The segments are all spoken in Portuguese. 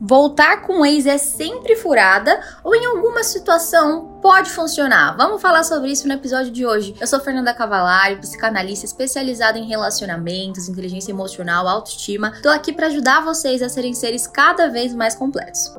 Voltar com o ex é sempre furada ou em alguma situação pode funcionar? Vamos falar sobre isso no episódio de hoje. Eu sou Fernanda Cavalari, psicanalista especializada em relacionamentos, inteligência emocional, autoestima. Tô aqui para ajudar vocês a serem seres cada vez mais completos.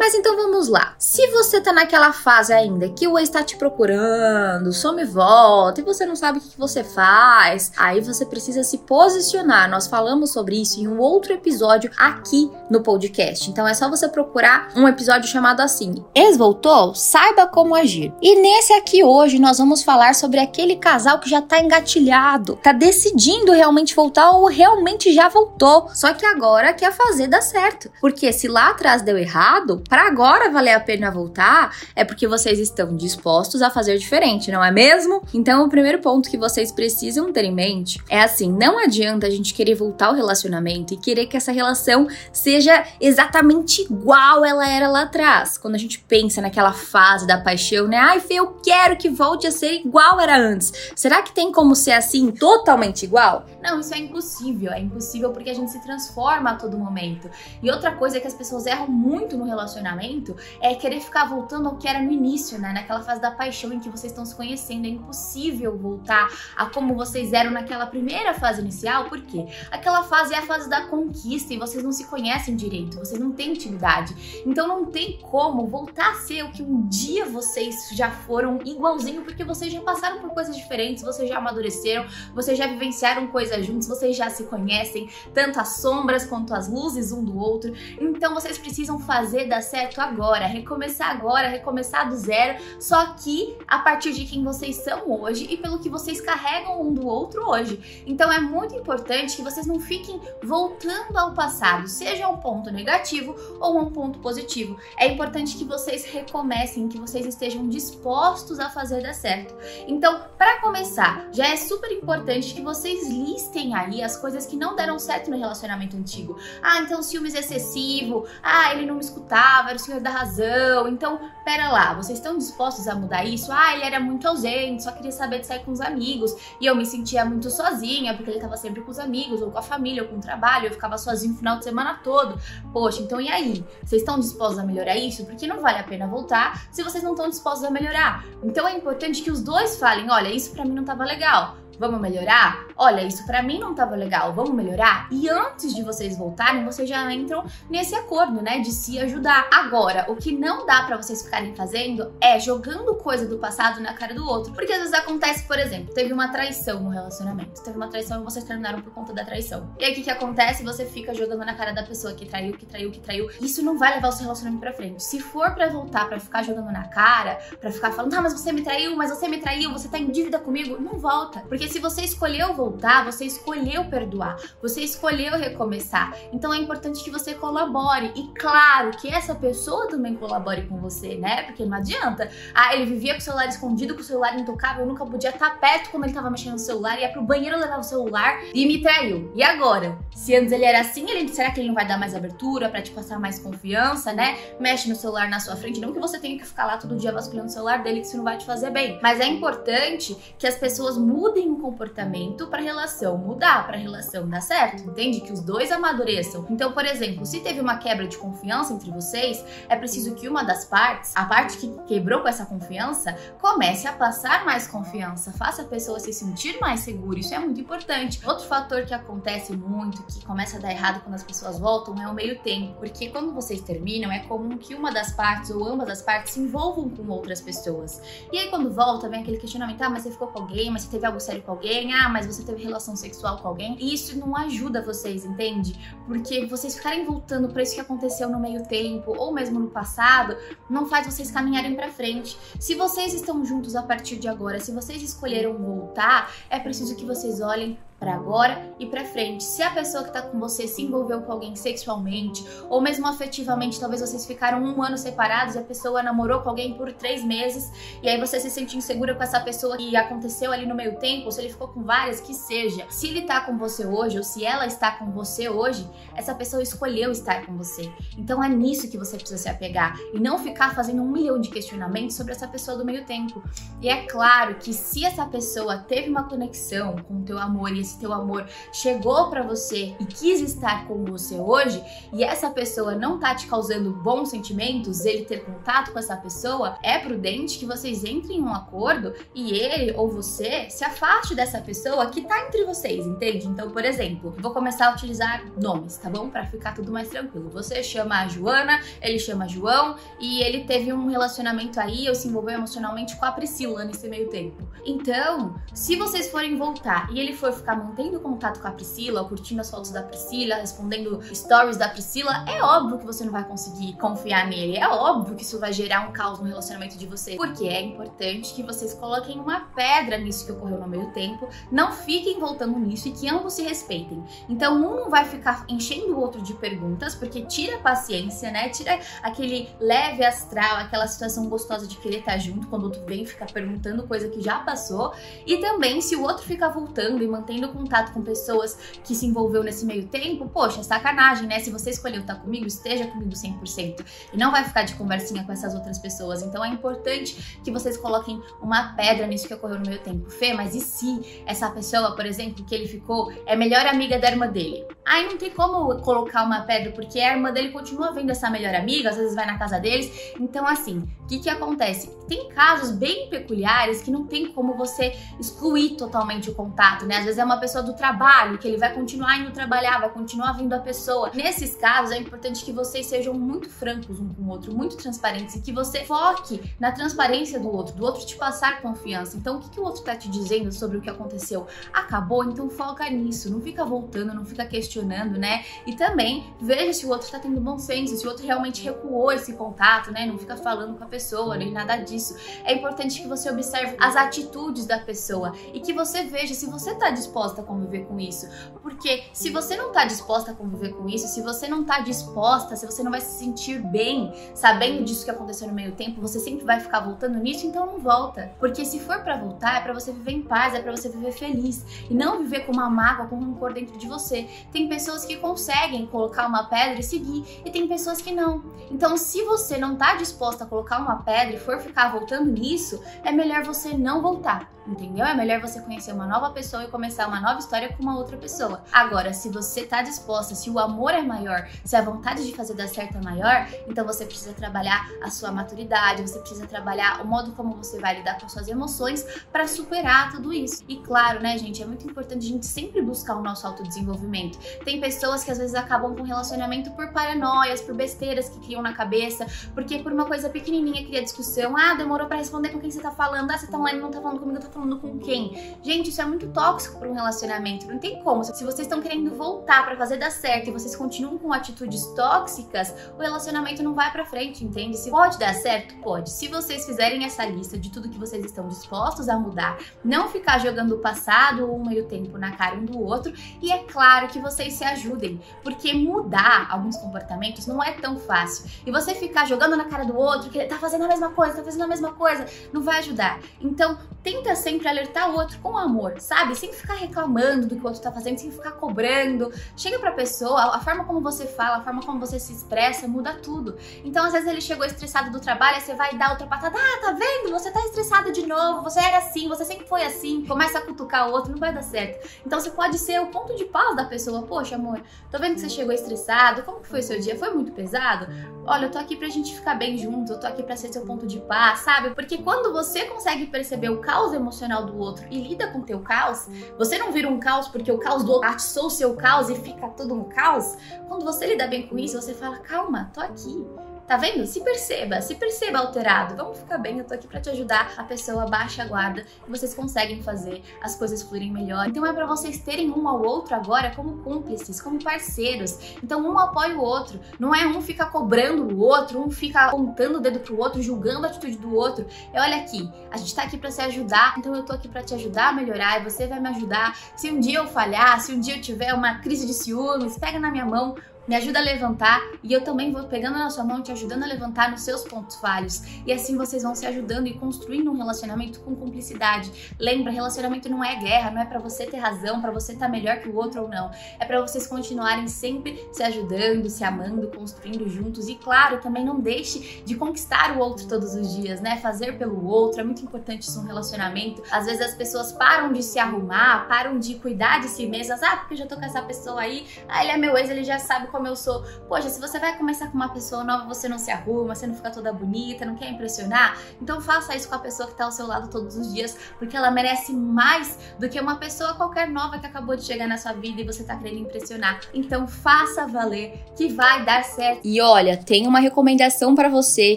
Mas então vamos lá. Se você tá naquela fase ainda que o ex tá te procurando, some e volta, e você não sabe o que você faz, aí você precisa se posicionar. Nós falamos sobre isso em um outro episódio aqui no podcast. Então é só você procurar um episódio chamado assim: Ex voltou? Saiba como agir. E nesse aqui hoje nós vamos falar sobre aquele casal que já tá engatilhado, tá decidindo realmente voltar ou realmente já voltou. Só que agora quer fazer dar certo. Porque se lá atrás deu errado, para agora valer a pena voltar, é porque vocês estão dispostos a fazer diferente, não é mesmo? Então, o primeiro ponto que vocês precisam ter em mente é assim: não adianta a gente querer voltar ao relacionamento e querer que essa relação seja exatamente igual ela era lá atrás. Quando a gente pensa naquela fase da paixão, né? Ai, Fê, eu quero que volte a ser igual era antes. Será que tem como ser assim, totalmente igual? Não, isso é impossível. É impossível porque a gente se transforma a todo momento. E outra coisa é que as pessoas erram muito no relacionamento relacionamento é querer ficar voltando ao que era no início, né? Naquela fase da paixão em que vocês estão se conhecendo. É impossível voltar a como vocês eram naquela primeira fase inicial, porque aquela fase é a fase da conquista e vocês não se conhecem direito, vocês não têm intimidade. Então não tem como voltar a ser o que um dia vocês já foram igualzinho, porque vocês já passaram por coisas diferentes, vocês já amadureceram, vocês já vivenciaram coisas juntos, vocês já se conhecem, tanto as sombras quanto as luzes um do outro. Então vocês precisam fazer da certo agora, recomeçar agora, recomeçar do zero, só que a partir de quem vocês são hoje e pelo que vocês carregam um do outro hoje. Então é muito importante que vocês não fiquem voltando ao passado, seja um ponto negativo ou um ponto positivo. É importante que vocês recomecem, que vocês estejam dispostos a fazer dar certo. Então, para começar, já é super importante que vocês listem aí as coisas que não deram certo no relacionamento antigo. Ah, então ciúmes excessivo, ah, ele não me escutava era o senhor da razão. Então, pera lá, vocês estão dispostos a mudar isso? Ah, ele era muito ausente, só queria saber de sair com os amigos. E eu me sentia muito sozinha, porque ele estava sempre com os amigos, ou com a família, ou com o trabalho. Eu ficava sozinho o final de semana todo. Poxa, então e aí? Vocês estão dispostos a melhorar isso? Porque não vale a pena voltar se vocês não estão dispostos a melhorar. Então é importante que os dois falem: olha, isso para mim não estava legal vamos melhorar? Olha, isso para mim não tava legal, vamos melhorar? E antes de vocês voltarem, vocês já entram nesse acordo, né, de se ajudar. Agora, o que não dá para vocês ficarem fazendo é jogando coisa do passado na cara do outro. Porque às vezes acontece, por exemplo, teve uma traição no relacionamento, teve uma traição e vocês terminaram por conta da traição. E aí o que que acontece? Você fica jogando na cara da pessoa que traiu, que traiu, que traiu. Isso não vai levar o seu relacionamento para frente. Se for para voltar para ficar jogando na cara, para ficar falando: "Ah, mas você me traiu, mas você me traiu, você tá em dívida comigo", não volta. Porque se você escolheu voltar, você escolheu perdoar, você escolheu recomeçar. Então é importante que você colabore. E claro que essa pessoa também colabore com você, né? Porque não adianta. Ah, ele vivia com o celular escondido, com o celular intocável, eu nunca podia estar perto quando ele tava mexendo no celular, ia pro banheiro levar o celular e me traiu. E agora? Se antes ele era assim, ele, será que ele não vai dar mais abertura para te passar mais confiança, né? Mexe no celular na sua frente, não que você tenha que ficar lá todo dia vasculhando o celular dele, que isso não vai te fazer bem. Mas é importante que as pessoas mudem o comportamento para relação mudar, para relação dar certo, entende? Que os dois amadureçam. Então, por exemplo, se teve uma quebra de confiança entre vocês, é preciso que uma das partes, a parte que quebrou com essa confiança, comece a passar mais confiança, faça a pessoa se sentir mais segura. Isso é muito importante. Outro fator que acontece muito, que começa a dar errado quando as pessoas voltam, é o meio tempo, porque quando vocês terminam, é comum que uma das partes ou ambas as partes se envolvam com outras pessoas. E aí quando volta, vem aquele questionamento: ah, mas você ficou com alguém, mas você teve algo sério com alguém, ah, mas você teve relação sexual com alguém. E isso não ajuda vocês, entende? Porque vocês ficarem voltando para isso que aconteceu no meio tempo ou mesmo no passado, não faz vocês caminharem para frente. Se vocês estão juntos a partir de agora, se vocês escolheram voltar, é preciso que vocês olhem para agora e para frente. Se a pessoa que tá com você se envolveu com alguém sexualmente ou mesmo afetivamente, talvez vocês ficaram um ano separados e a pessoa namorou com alguém por três meses e aí você se sente insegura com essa pessoa que aconteceu ali no meio tempo, ou se ele ficou com várias, que seja. Se ele tá com você hoje, ou se ela está com você hoje, essa pessoa escolheu estar com você. Então é nisso que você precisa se apegar e não ficar fazendo um milhão de questionamentos sobre essa pessoa do meio tempo. E é claro que se essa pessoa teve uma conexão com o teu amor e esse teu amor chegou para você e quis estar com você hoje, e essa pessoa não tá te causando bons sentimentos, ele ter contato com essa pessoa, é prudente que vocês entrem em um acordo e ele ou você se afaste dessa pessoa que tá entre vocês, entende? Então, por exemplo, vou começar a utilizar nomes, tá bom? Para ficar tudo mais tranquilo. Você chama a Joana, ele chama João e ele teve um relacionamento aí, ou se envolveu emocionalmente com a Priscila nesse meio tempo. Então, se vocês forem voltar e ele for ficar mantendo contato com a Priscila, curtindo as fotos da Priscila, respondendo stories da Priscila, é óbvio que você não vai conseguir confiar nele. É óbvio que isso vai gerar um caos no relacionamento de vocês. Porque é importante que vocês coloquem uma pedra nisso que ocorreu no meio tempo, não fiquem voltando nisso e que ambos se respeitem. Então, um não vai ficar enchendo o outro de perguntas, porque tira a paciência, né? Tira aquele leve astral, aquela situação gostosa de querer estar junto quando o outro vem ficar perguntando coisa que já passou. E também, se o outro ficar voltando e mantendo contato com pessoas que se envolveu nesse meio tempo, poxa, sacanagem, né? Se você escolheu estar comigo, esteja comigo 100%. E não vai ficar de conversinha com essas outras pessoas. Então é importante que vocês coloquem uma pedra nisso que ocorreu no meio tempo. Fê, mas e se essa pessoa, por exemplo, que ele ficou, é melhor amiga da irmã dele? Aí não tem como colocar uma pedra, porque a irmã dele continua vendo essa melhor amiga, às vezes vai na casa deles. Então, assim, o que, que acontece? Tem casos bem peculiares que não tem como você excluir totalmente o contato, né? Às vezes é uma pessoa do trabalho, que ele vai continuar indo trabalhar, vai continuar vendo a pessoa. Nesses casos, é importante que vocês sejam muito francos um com o outro, muito transparentes e que você foque na transparência do outro, do outro te passar confiança. Então, o que, que o outro tá te dizendo sobre o que aconteceu? Acabou? Então foca nisso, não fica voltando, não fica questionando, né? E também veja se o outro tá tendo bom senso, se o outro realmente recuou esse contato, né? Não fica falando com a pessoa, nem nada disso. É importante que você observe as atitudes da pessoa e que você veja se você tá disposta a conviver com isso. Porque se você não tá disposta a conviver com isso, se você não tá disposta, se você não vai se sentir bem sabendo disso que aconteceu no meio tempo, você sempre vai ficar voltando nisso, então não volta. Porque se for para voltar, é para você viver em paz, é para você viver feliz e não viver com uma mágoa, com um rancor dentro de você. Tem pessoas que conseguem colocar uma pedra e seguir, e tem pessoas que não. Então, se você não tá disposta a colocar uma pedra e for ficar voltando nisso, é melhor você não voltar entendeu? É melhor você conhecer uma nova pessoa e começar uma nova história com uma outra pessoa. Agora, se você tá disposta, se o amor é maior, se a vontade de fazer dar certo é maior, então você precisa trabalhar a sua maturidade, você precisa trabalhar o modo como você vai lidar com suas emoções para superar tudo isso. E claro, né, gente, é muito importante a gente sempre buscar o nosso autodesenvolvimento. Tem pessoas que às vezes acabam com relacionamento por paranoias, por besteiras que criam na cabeça, porque por uma coisa pequenininha cria discussão. Ah, demorou para responder com quem você tá falando. Ah, você tá online, não tá falando comigo, tá falando falando com quem. Gente, isso é muito tóxico para um relacionamento. Não tem como. Se vocês estão querendo voltar para fazer dar certo e vocês continuam com atitudes tóxicas, o relacionamento não vai para frente, entende? Se pode dar certo, pode. Se vocês fizerem essa lista de tudo que vocês estão dispostos a mudar, não ficar jogando o passado ou o meio tempo na cara um do outro, e é claro que vocês se ajudem, porque mudar alguns comportamentos não é tão fácil. E você ficar jogando na cara do outro, que tá fazendo a mesma coisa, tá fazendo a mesma coisa, não vai ajudar. Então, tenta sempre alertar o outro com amor, sabe? Sem ficar reclamando do que o outro tá fazendo, sem ficar cobrando. Chega pra pessoa, a forma como você fala, a forma como você se expressa, muda tudo. Então, às vezes ele chegou estressado do trabalho, você vai dar outra patada, ah, tá vendo? Você tá estressado de novo, você era assim, você sempre foi assim. Começa a cutucar o outro, não vai dar certo. Então, você pode ser o ponto de paz da pessoa. Poxa, amor, tô vendo que você chegou estressado, como que foi seu dia? Foi muito pesado? Olha, eu tô aqui pra gente ficar bem junto, eu tô aqui pra ser seu ponto de paz, sabe? Porque quando você consegue perceber o caos emocional do outro e lida com o teu caos, você não vira um caos porque o caos do outro atiçou o seu caos e fica tudo um caos. Quando você lida bem com isso, você fala: calma, tô aqui. Tá vendo? Se perceba, se perceba alterado. Vamos ficar bem, eu tô aqui para te ajudar. A pessoa baixa a guarda e vocês conseguem fazer as coisas fluírem melhor. Então é para vocês terem um ao outro agora como cúmplices, como parceiros. Então um apoia o outro. Não é um fica cobrando o outro, um fica apontando o dedo pro outro, julgando a atitude do outro. É olha aqui, a gente tá aqui para se ajudar, então eu tô aqui para te ajudar a melhorar e você vai me ajudar. Se um dia eu falhar, se um dia eu tiver uma crise de ciúmes, pega na minha mão, me ajuda a levantar e eu também vou pegando na sua mão te ajudando a levantar nos seus pontos falhos. E assim vocês vão se ajudando e construindo um relacionamento com cumplicidade. Lembra, relacionamento não é guerra, não é para você ter razão, para você estar tá melhor que o outro ou não. É para vocês continuarem sempre se ajudando, se amando, construindo juntos. E claro, também não deixe de conquistar o outro todos os dias, né? Fazer pelo outro é muito importante isso no relacionamento. Às vezes as pessoas param de se arrumar, param de cuidar de si mesmas. Ah, porque eu já tô com essa pessoa aí, ah, ele é meu ex, ele já sabe como eu sou. Poxa, se você vai começar com uma pessoa nova, você não se arruma, você não fica toda bonita, não quer impressionar, então faça isso com a pessoa que tá ao seu lado todos os dias, porque ela merece mais do que uma pessoa qualquer nova que acabou de chegar na sua vida e você tá querendo impressionar. Então faça valer que vai dar certo. E olha, tem uma recomendação para você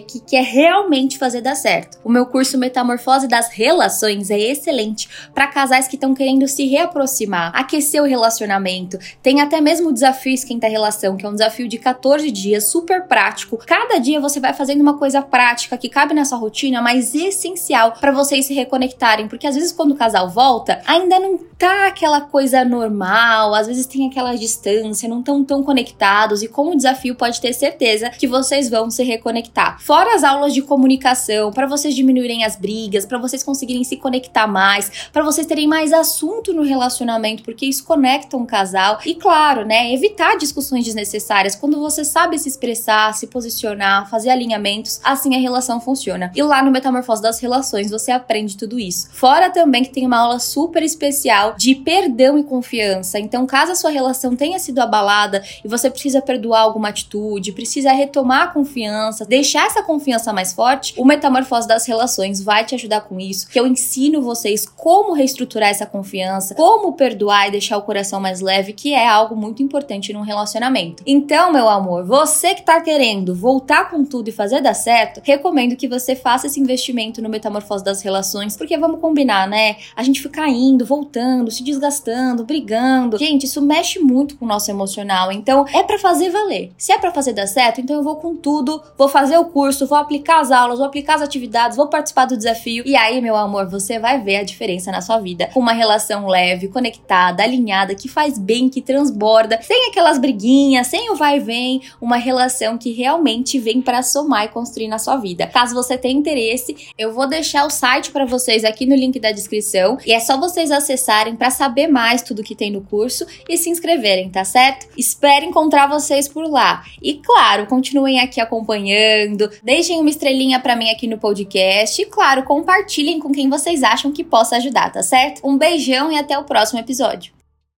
que quer realmente fazer dar certo. O meu curso Metamorfose das Relações é excelente para casais que estão querendo se reaproximar, aquecer o relacionamento. Tem até mesmo o desafio esquenta relação que é um desafio de 14 dias, super prático. Cada dia você vai fazendo uma coisa prática que cabe nessa rotina, mas essencial para vocês se reconectarem, porque às vezes quando o casal volta, ainda não tá aquela coisa normal, às vezes tem aquela distância, não estão tão conectados e com o desafio pode ter certeza que vocês vão se reconectar. Fora as aulas de comunicação, para vocês diminuírem as brigas, para vocês conseguirem se conectar mais, para vocês terem mais assunto no relacionamento, porque isso conecta um casal e claro, né, evitar discussões necessárias, quando você sabe se expressar, se posicionar, fazer alinhamentos, assim a relação funciona. E lá no Metamorfose das Relações você aprende tudo isso. Fora também que tem uma aula super especial de perdão e confiança. Então, caso a sua relação tenha sido abalada e você precisa perdoar alguma atitude, precisa retomar a confiança, deixar essa confiança mais forte, o Metamorfose das Relações vai te ajudar com isso. Que eu ensino vocês como reestruturar essa confiança, como perdoar e deixar o coração mais leve, que é algo muito importante num relacionamento momento. Então, meu amor, você que tá querendo voltar com tudo e fazer dar certo, recomendo que você faça esse investimento no Metamorfose das Relações, porque vamos combinar, né? A gente ficar indo, voltando, se desgastando, brigando. Gente, isso mexe muito com o nosso emocional. Então, é para fazer valer. Se é para fazer dar certo, então eu vou com tudo, vou fazer o curso, vou aplicar as aulas, vou aplicar as atividades, vou participar do desafio. E aí, meu amor, você vai ver a diferença na sua vida. Com uma relação leve, conectada, alinhada, que faz bem, que transborda, sem aquelas briguinhas sem o vai e vem, uma relação que realmente vem para somar e construir na sua vida. Caso você tenha interesse, eu vou deixar o site para vocês aqui no link da descrição e é só vocês acessarem para saber mais tudo que tem no curso e se inscreverem, tá certo? Espero encontrar vocês por lá. E claro, continuem aqui acompanhando, deixem uma estrelinha para mim aqui no podcast e claro, compartilhem com quem vocês acham que possa ajudar, tá certo? Um beijão e até o próximo episódio.